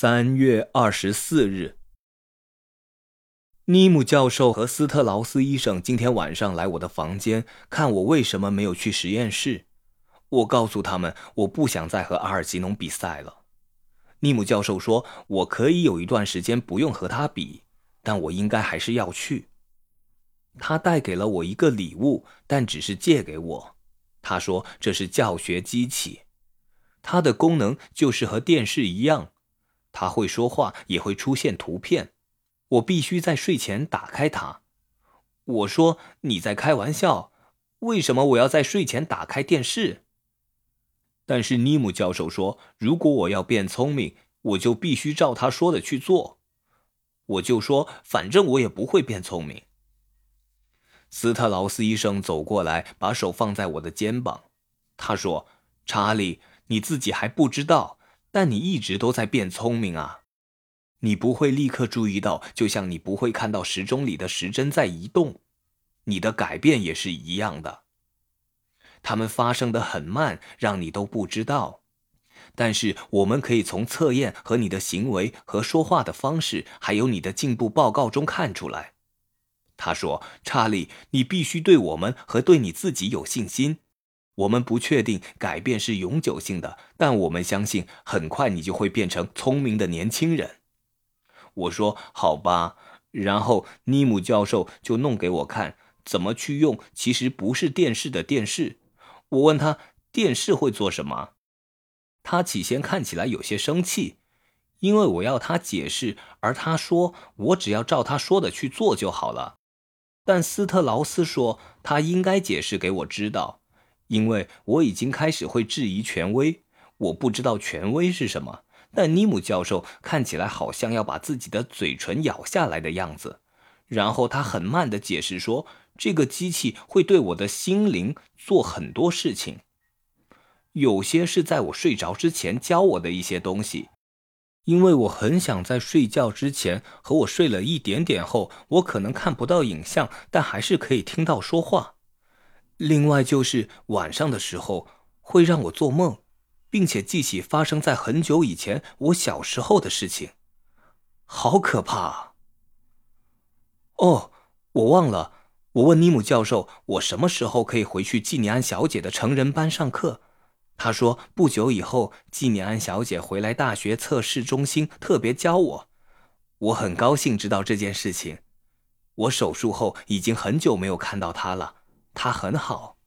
三月二十四日，尼姆教授和斯特劳斯医生今天晚上来我的房间看我为什么没有去实验室。我告诉他们，我不想再和阿尔吉农比赛了。尼姆教授说，我可以有一段时间不用和他比，但我应该还是要去。他带给了我一个礼物，但只是借给我。他说这是教学机器，它的功能就是和电视一样。他会说话，也会出现图片。我必须在睡前打开它。我说：“你在开玩笑？为什么我要在睡前打开电视？”但是尼姆教授说：“如果我要变聪明，我就必须照他说的去做。”我就说：“反正我也不会变聪明。”斯特劳斯医生走过来，把手放在我的肩膀。他说：“查理，你自己还不知道。”但你一直都在变聪明啊！你不会立刻注意到，就像你不会看到时钟里的时针在移动。你的改变也是一样的，它们发生的很慢，让你都不知道。但是我们可以从测验和你的行为和说话的方式，还有你的进步报告中看出来。他说：“查理，你必须对我们和对你自己有信心。”我们不确定改变是永久性的，但我们相信很快你就会变成聪明的年轻人。我说好吧，然后尼姆教授就弄给我看怎么去用。其实不是电视的电视。我问他电视会做什么，他起先看起来有些生气，因为我要他解释，而他说我只要照他说的去做就好了。但斯特劳斯说他应该解释给我知道。因为我已经开始会质疑权威，我不知道权威是什么。但尼姆教授看起来好像要把自己的嘴唇咬下来的样子，然后他很慢的解释说：“这个机器会对我的心灵做很多事情，有些是在我睡着之前教我的一些东西。因为我很想在睡觉之前和我睡了一点点后，我可能看不到影像，但还是可以听到说话。”另外就是晚上的时候会让我做梦，并且记起发生在很久以前我小时候的事情，好可怕啊！哦，我忘了，我问尼姆教授，我什么时候可以回去季尼安小姐的成人班上课？他说不久以后，季尼安小姐回来大学测试中心特别教我。我很高兴知道这件事情。我手术后已经很久没有看到她了。他很好。